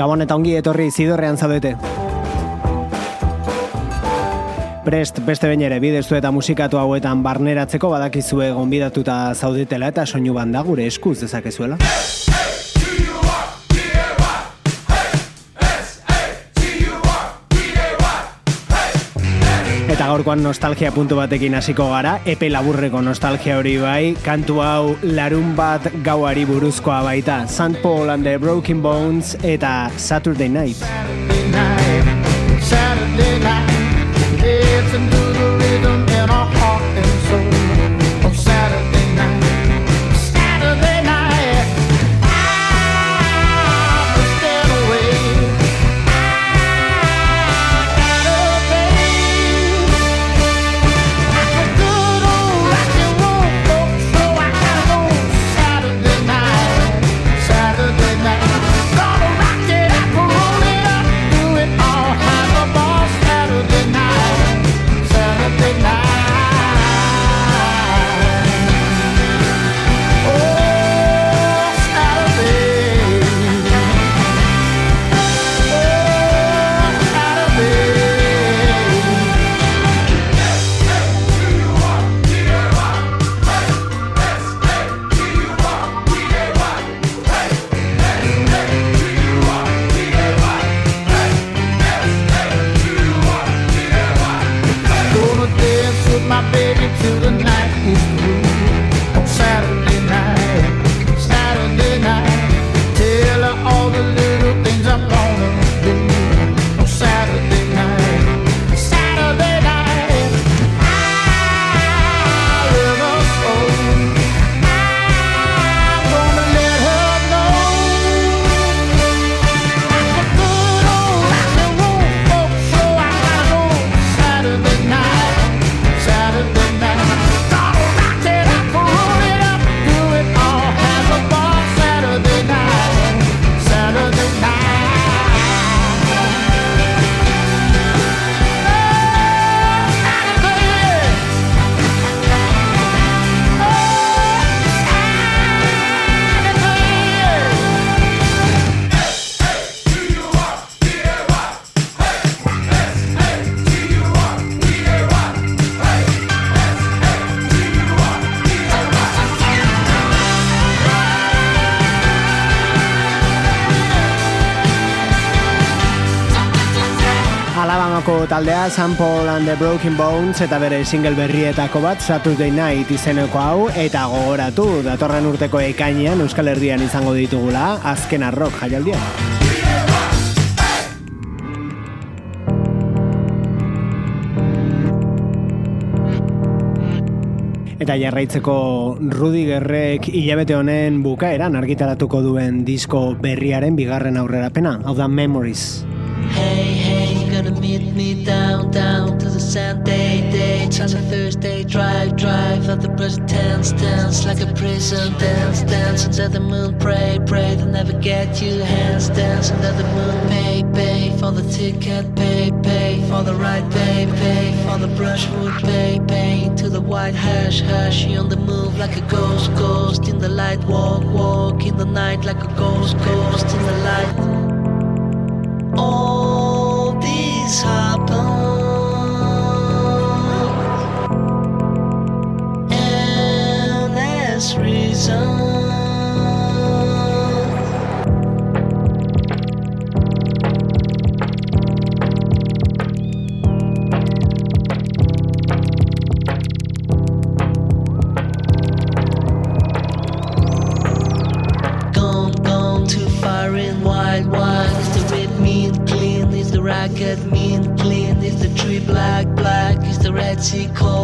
Gabon eta ongi etorri zidorrean zaudete. Prest beste bain ere bidezu eta musikatu hauetan barneratzeko badakizue gonbidatuta zaudetela eta soinu banda gure eskuz dezakezuela. Gaurkoan nostalgia puntu batekin hasiko gara, epe laburreko nostalgia hori bai, kantu hau larun bat gauari buruzkoa baita, St. Paul and the Broken Bones eta Saturday Night. Taldea San Paul and the Broken Bones eta bere single berrietako bat Saturday Night izeneko hau eta gogoratu datorren urteko ekainean Euskal Herrian izango ditugula azken arrok jaialdia. Eta jarraitzeko Rudi Gerrek hilabete honen bukaeran argitaratuko duen disko berriaren bigarren aurrerapena, hau da Memories. Hey, gonna meet me down, down to the Sunday day. On a Thursday, drive, drive at the present tense, dance like a prison, dance, dance under the moon, pray, pray to never get you hands, dance under the moon, pay, pay for the ticket, pay, pay for the ride, pay, pay for the brushwood, pay, pay to the white hash, hash on the move like a ghost, ghost in the light, walk, walk in the night like a ghost, ghost in the light. Oh mean, clean? Is the racket mean clean? Is the tree black, black? Is the Red Sea cold?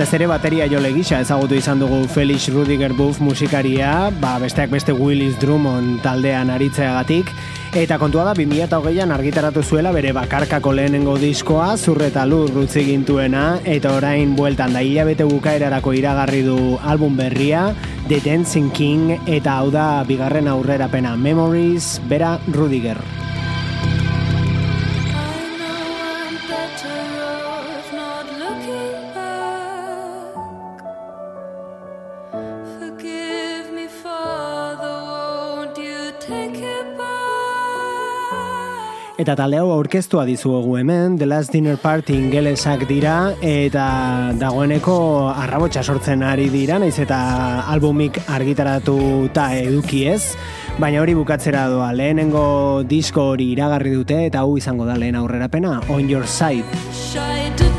Batez ere bateria jole gisa ezagutu izan dugu Felix Rudiger Buff musikaria, ba, besteak beste Willis Drummond taldean aritzeagatik, eta kontua da 2008an argitaratu zuela bere bakarkako lehenengo diskoa, zurreta lur rutzi gintuena, eta orain bueltan da hilabete bukaerarako iragarri du album berria, The Dancing King, eta hau da bigarren aurrerapena Memories, bera Rudiger. Eta talde hau aurkeztua dizuegu hemen, The Last Dinner Party ingelesak dira, eta dagoeneko arrabotsa sortzen ari dira, naiz eta albumik argitaratu eta eduki ez, baina hori bukatzera doa, lehenengo disko hori iragarri dute, eta hau izango da lehen aurrerapena, On Your Side.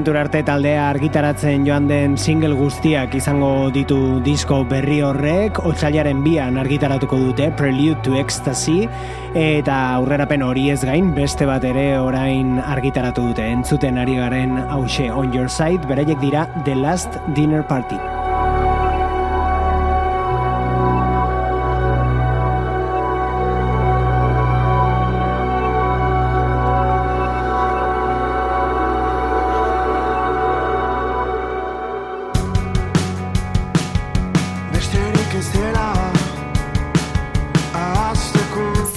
Momentura arte taldea argitaratzen joan den single guztiak izango ditu disko berri horrek, otxailaren bian argitaratuko dute Prelude to Ecstasy, eta aurrerapen hori ez gain beste bat ere orain argitaratu dute. Entzuten ari garen hause on your side, bereiek dira The Last Dinner Party.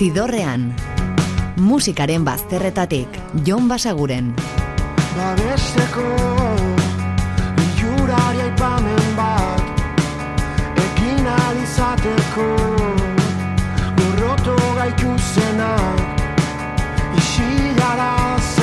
Zidorrean, musikaren bazterretatik, Jon Basaguren. Babesteko, jurari aipamen bat, ekin alizateko, gorroto gaitu zenak, isilarazeko.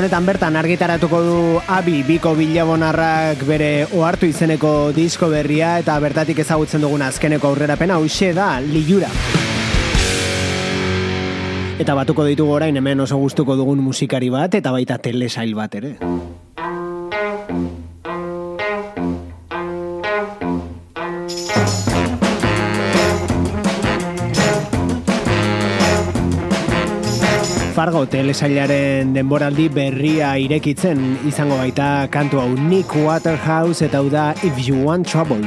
Honetan bertan argitaratuko du Abi Biko Bilabonarrak bere ohartu izeneko disko berria eta bertatik ezagutzen dugun azkeneko aurrerapena hauxe da Liura. Eta batuko ditugu orain hemen oso gustuko dugun musikari bat eta baita telesail bat ere. Fargo telesailaren denboraldi berria irekitzen izango baita kantu hau Nick Waterhouse eta hau da If You Want Trouble.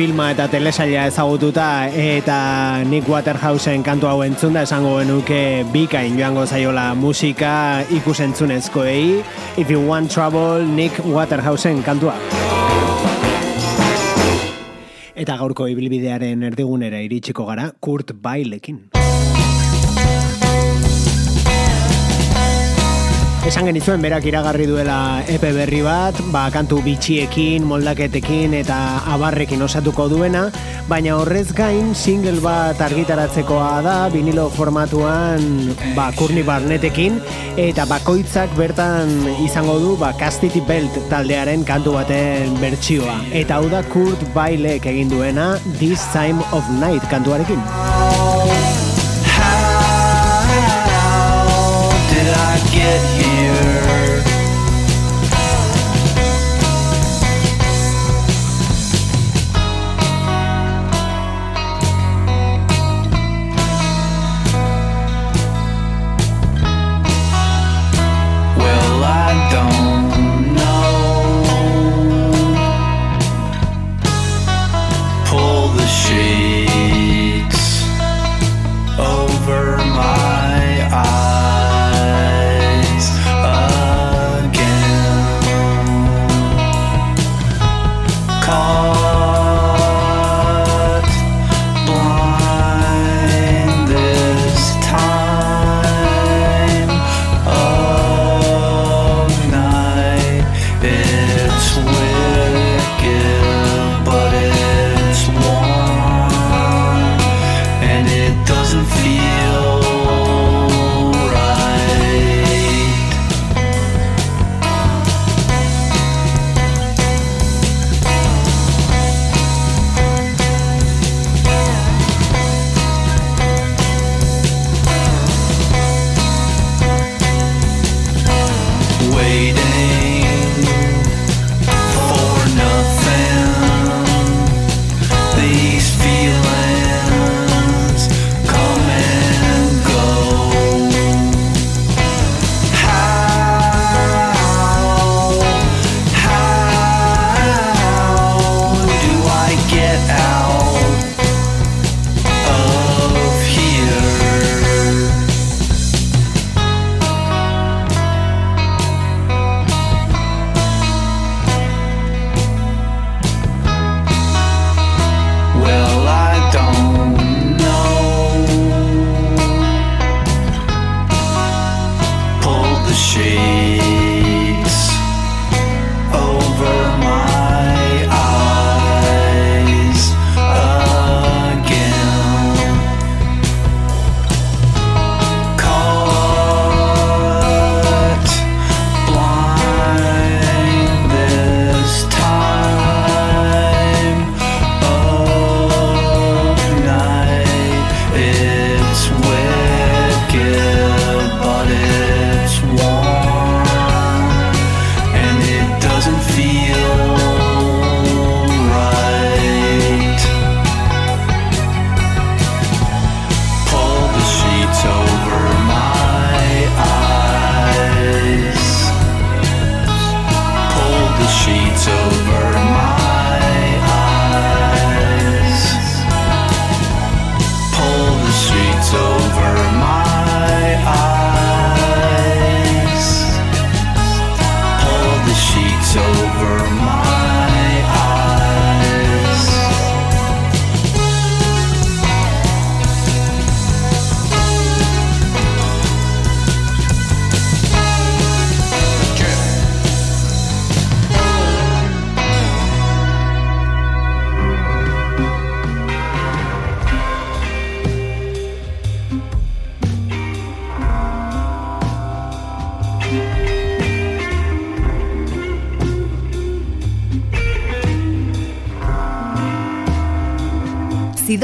Filma eta telesaila ezagututa eta Nick Waterhouseen kantu hau entzunda esango genuke bikain joango zaiola musika ikusentzunezkoei If You Want Trouble Nick Waterhouseen kantua. Eta gaurko ibilbidearen erdigunera iritsiko gara Kurt Bailekin. Esan genizuen berak iragarri duela epe berri bat, ba, kantu bitxiekin, moldaketekin eta abarrekin osatuko duena, baina horrez gain single bat argitaratzekoa da vinilo formatuan ba, kurni barnetekin eta bakoitzak bertan izango du ba, Castity Belt taldearen kantu baten bertsioa. Eta hau da Kurt Bailek egin duena This Time of Night kantuarekin. get here?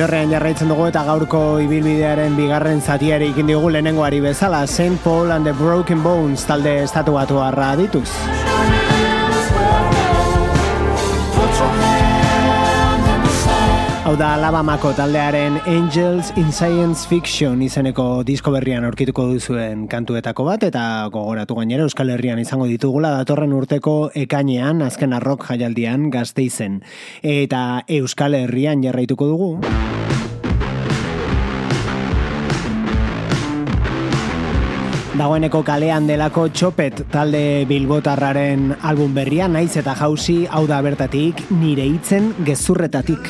Zidorrean jarraitzen dugu eta gaurko ibilbidearen bigarren zatiare ikin diogu lehenengoari bezala St. Paul and the Broken Bones talde estatu batu harra dituz. Hau da Alabamako taldearen Angels in Science Fiction izeneko disko berrian aurkituko duzuen kantuetako bat eta gogoratu gainera Euskal Herrian izango ditugula datorren urteko ekainean azken arrok jaialdian gazte izen. Eta Euskal Herrian jarraituko dugu. Dagoeneko kalean delako txopet talde bilbotarraren album berria naiz eta jauzi hau da bertatik nire hitzen gezurretatik.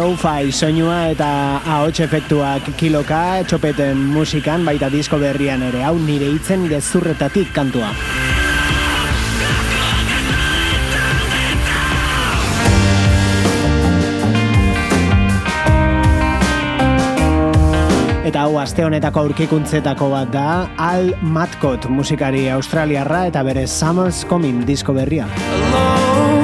Lo-fi soinua eta ahots efektuak kiloka txopeten musikan baita disko berrian ere hau nire hitzen gezurretatik kantua. Eta hau aste honetako aurkikuntzetako bat da Al Matkot musikari australiarra eta bere Summer's Coming disko berria. Alone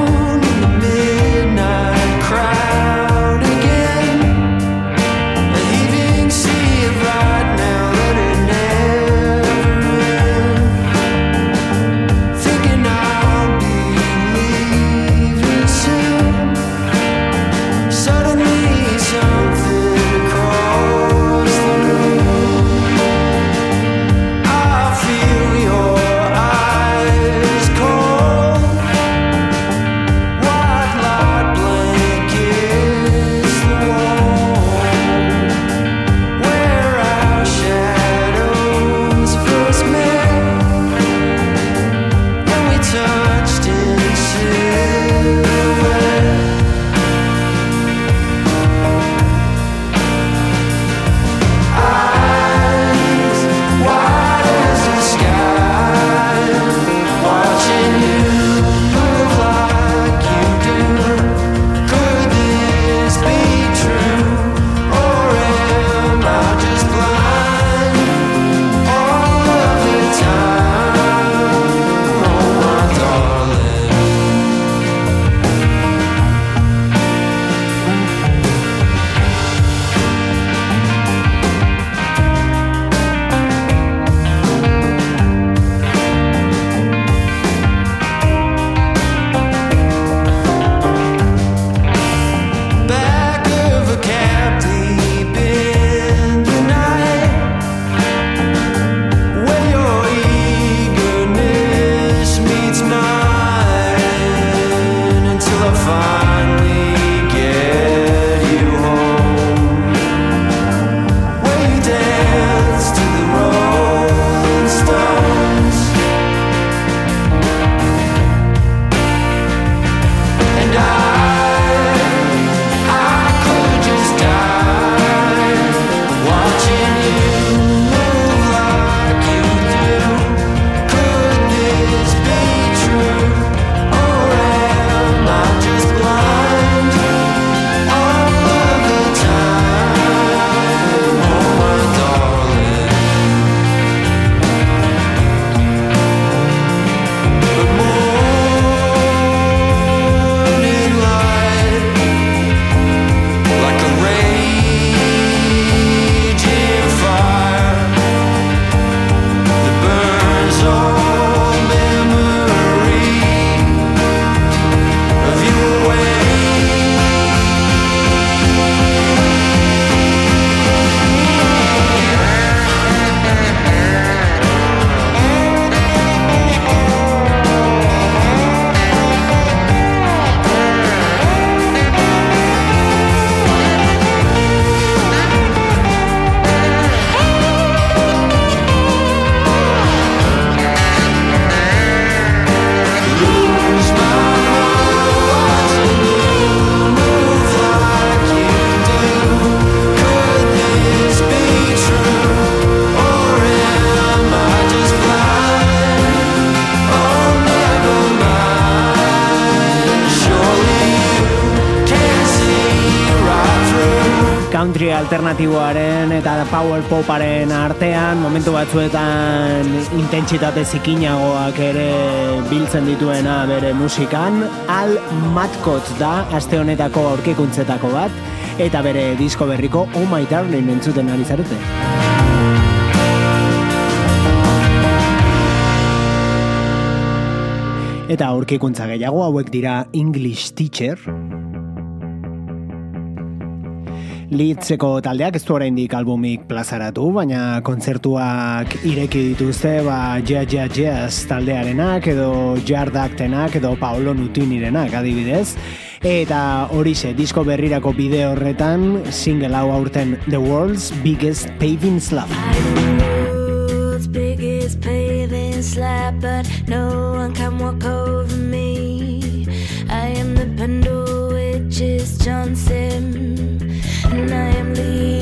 alternatiboaren eta power poparen artean, momentu batzuetan intentsitate zikinagoak ere biltzen dituena bere musikan, Al Matkot da aste honetako aurkikuntzetako bat, eta bere disko berriko Oh My Darling entzuten ari zarete. Eta aurkikuntza gehiago hauek dira English Teacher, Litzeko taldeak ez du oraindik albumik plazaratu, baina kontzertuak ireki dituzte, ba, Jea Jea Jazz taldearenak, edo Jardaktenak, edo Paolo Nutinirenak adibidez. Eta horixe, disko berrirako bideo horretan, single hau aurten The World's Biggest Paving Slab. biggest paving slab, but no one can walk over me. I am the Pendle Witch's Johnson, and I am Lingo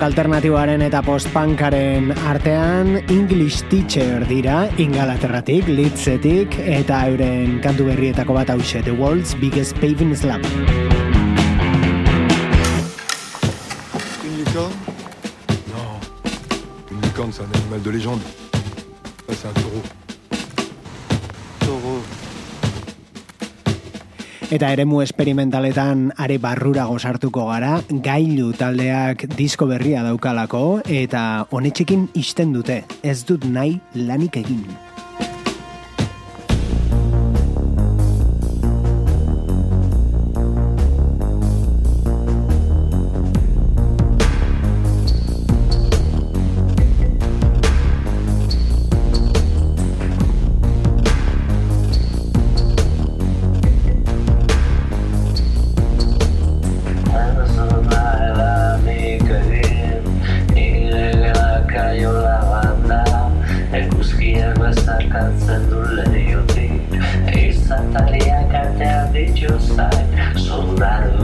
Rock alternatiboaren eta postpunkaren artean English Teacher dira Ingalaterratik, Litzetik eta euren kantu berrietako bat hause The World's Biggest Paving Slab. Une licorne Non. Une licorne, c'est un animal de légende. Ça, c'est un. Taureau. Eta eremu esperimentaletan are barrurago sartuko gara, gailu taldeak disko berria daukalako eta honetxekin isten dute, ez dut nahi lanik egin. with your side. So that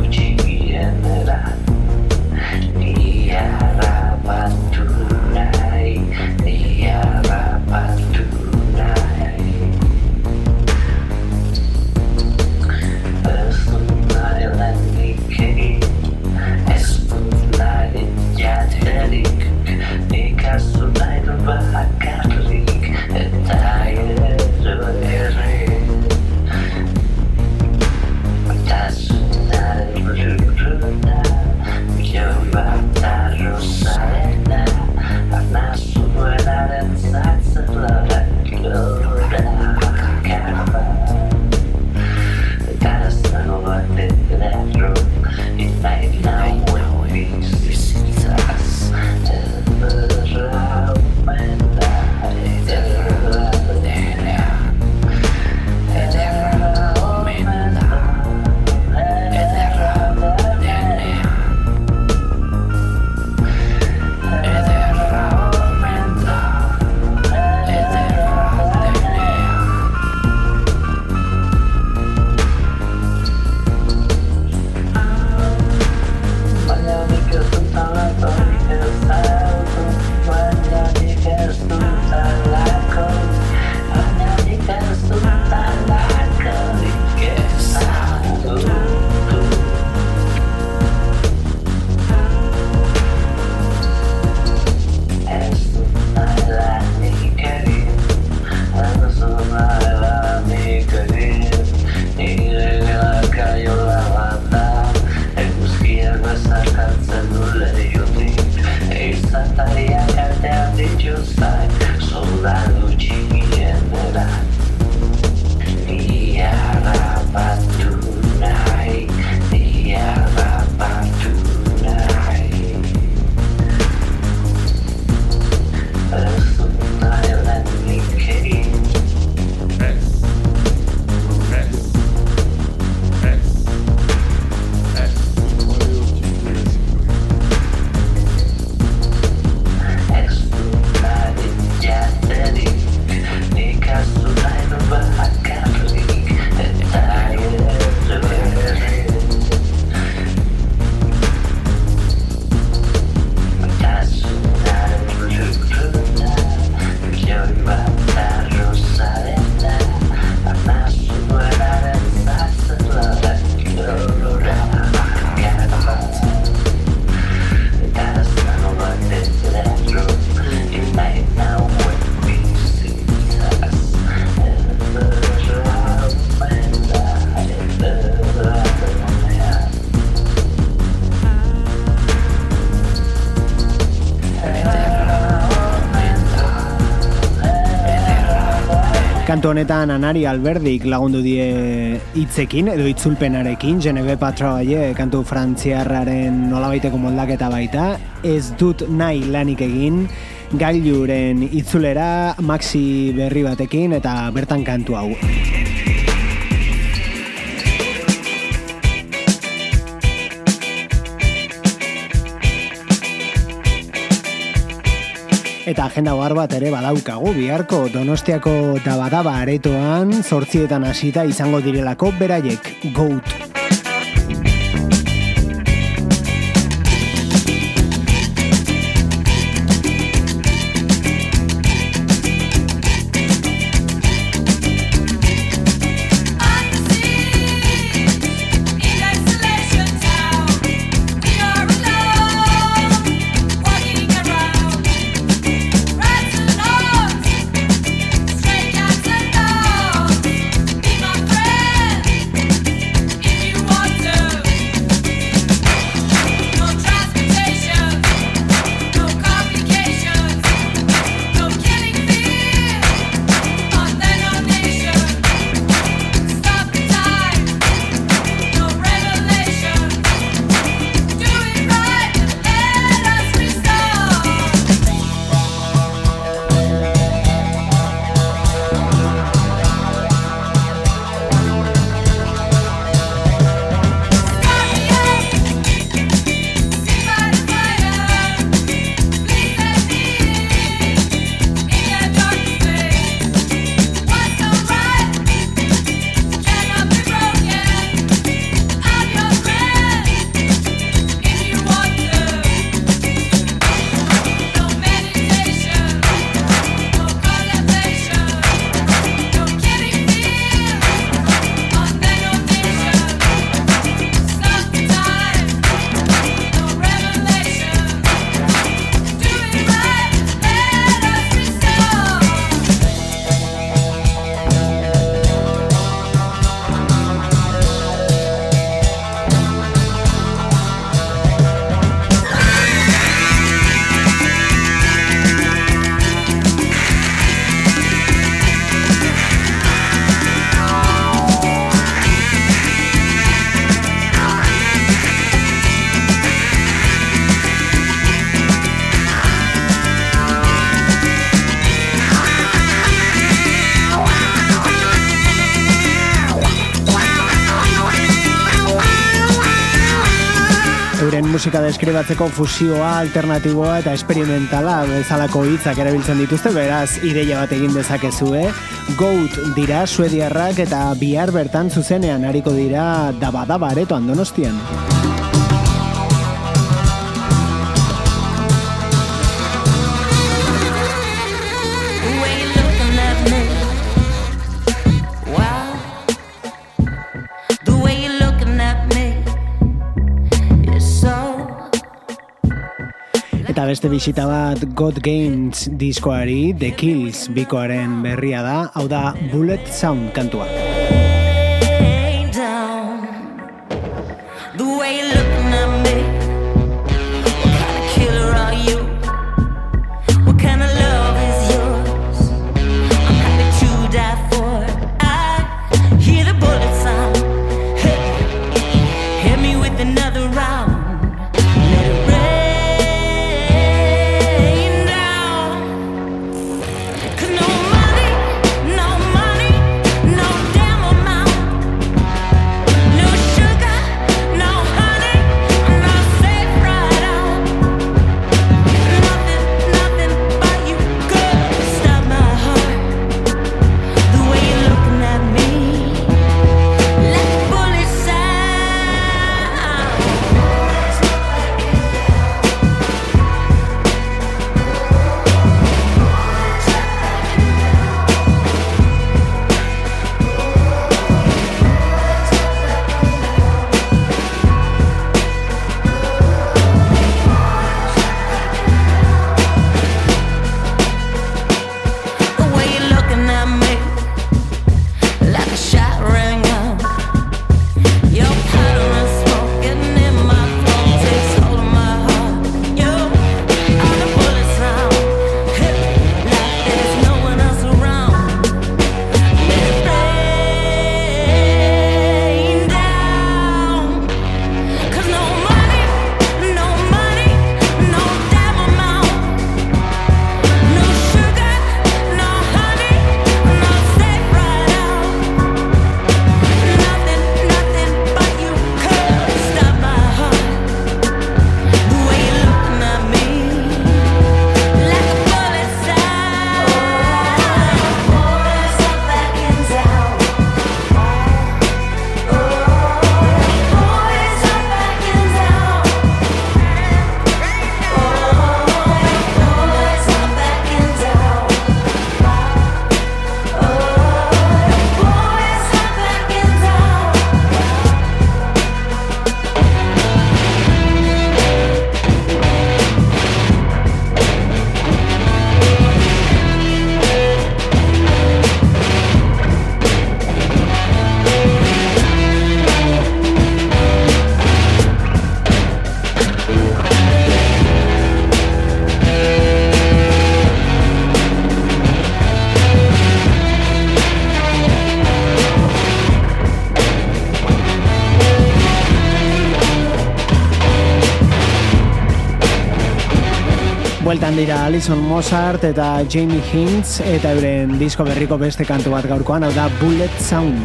Kantu honetan Anari Alberdik lagundu die hitzekin edo itzulpenarekin, Geneve Patroie kantu frantziarraren nolabaiteko moldaketa baita, ez dut nahi lanik egin, gailuren itzulera maxi berri batekin eta bertan kantu hau. Eta agenda ohar bat ere badaukagu biharko Donostiako dabadaba aretoan zortzietan hasita izango direlako beraiek Goat. Musika deskribatzeko fusioa, alternatiboa eta esperimentala bezalako hitzak erabiltzen dituzte, beraz ideia bat egin dezakezue. Goat dira suediarrak eta bihar bertan zuzenean hariko dira daba-daba aretoan donostian. Eta beste bisita bat God Games diskoari, The Kills bikoaren berria da, hau da Bullet Sound kantua. Alison Mozart eta Jamie Hintz eta euren disko berriko beste kantu bat gaurkoan, hau da Bullet Sound.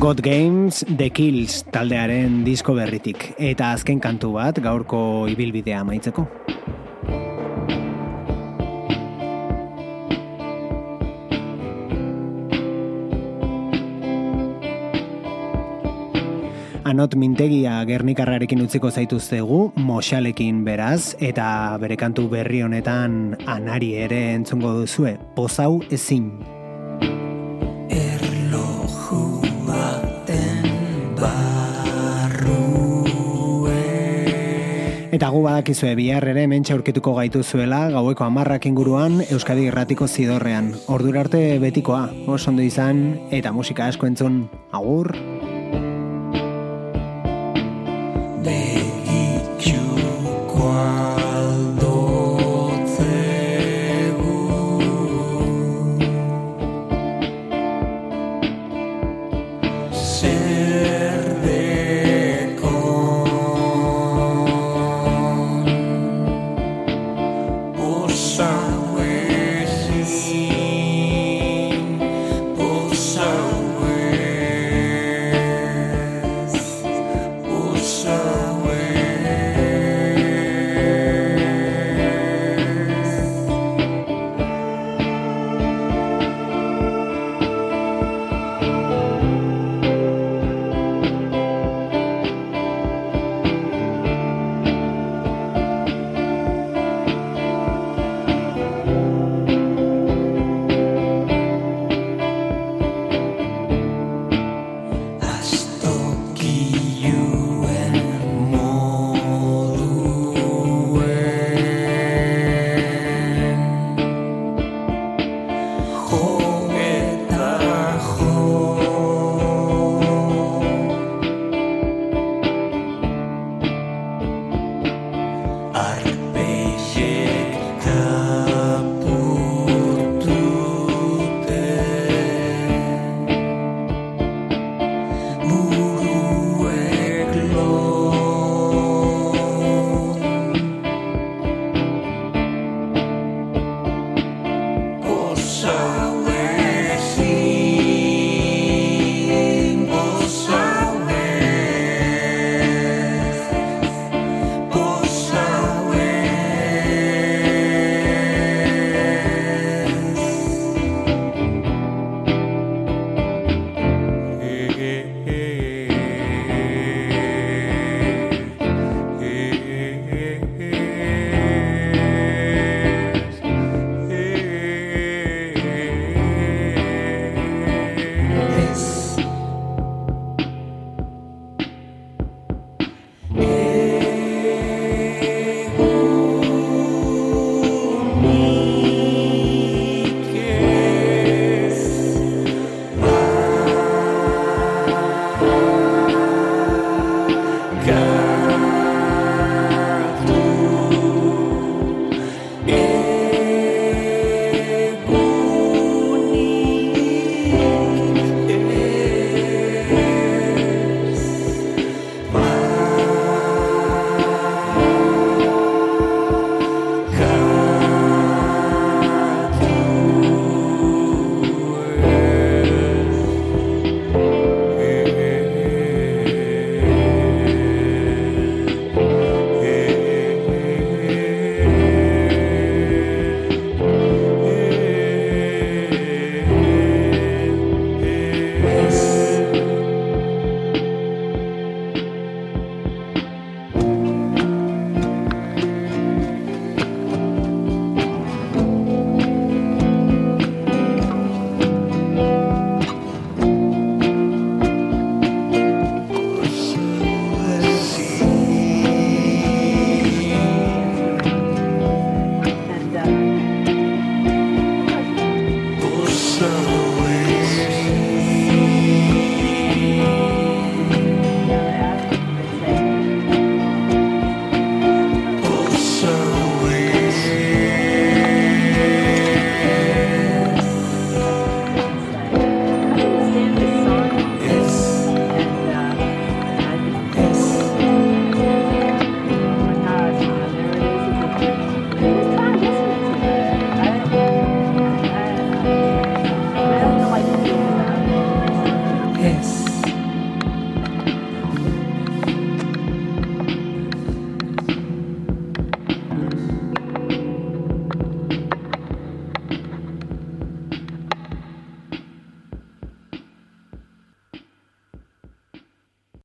God Games The Kills taldearen disko berritik eta azken kantu bat gaurko ibilbidea amaitzeko. Anot mintegia gernikarrarekin utziko zaituztegu, moxalekin beraz, eta bere kantu berri honetan anari ere entzungo duzue, pozau ezin. Erloju baten Eta gu badakizue bihar ere mentxe aurkituko gaituzuela gaueko amarrak inguruan Euskadi Irratiko zidorrean. Ordura arte betikoa, oso ondo izan eta musika asko entzun. Agur!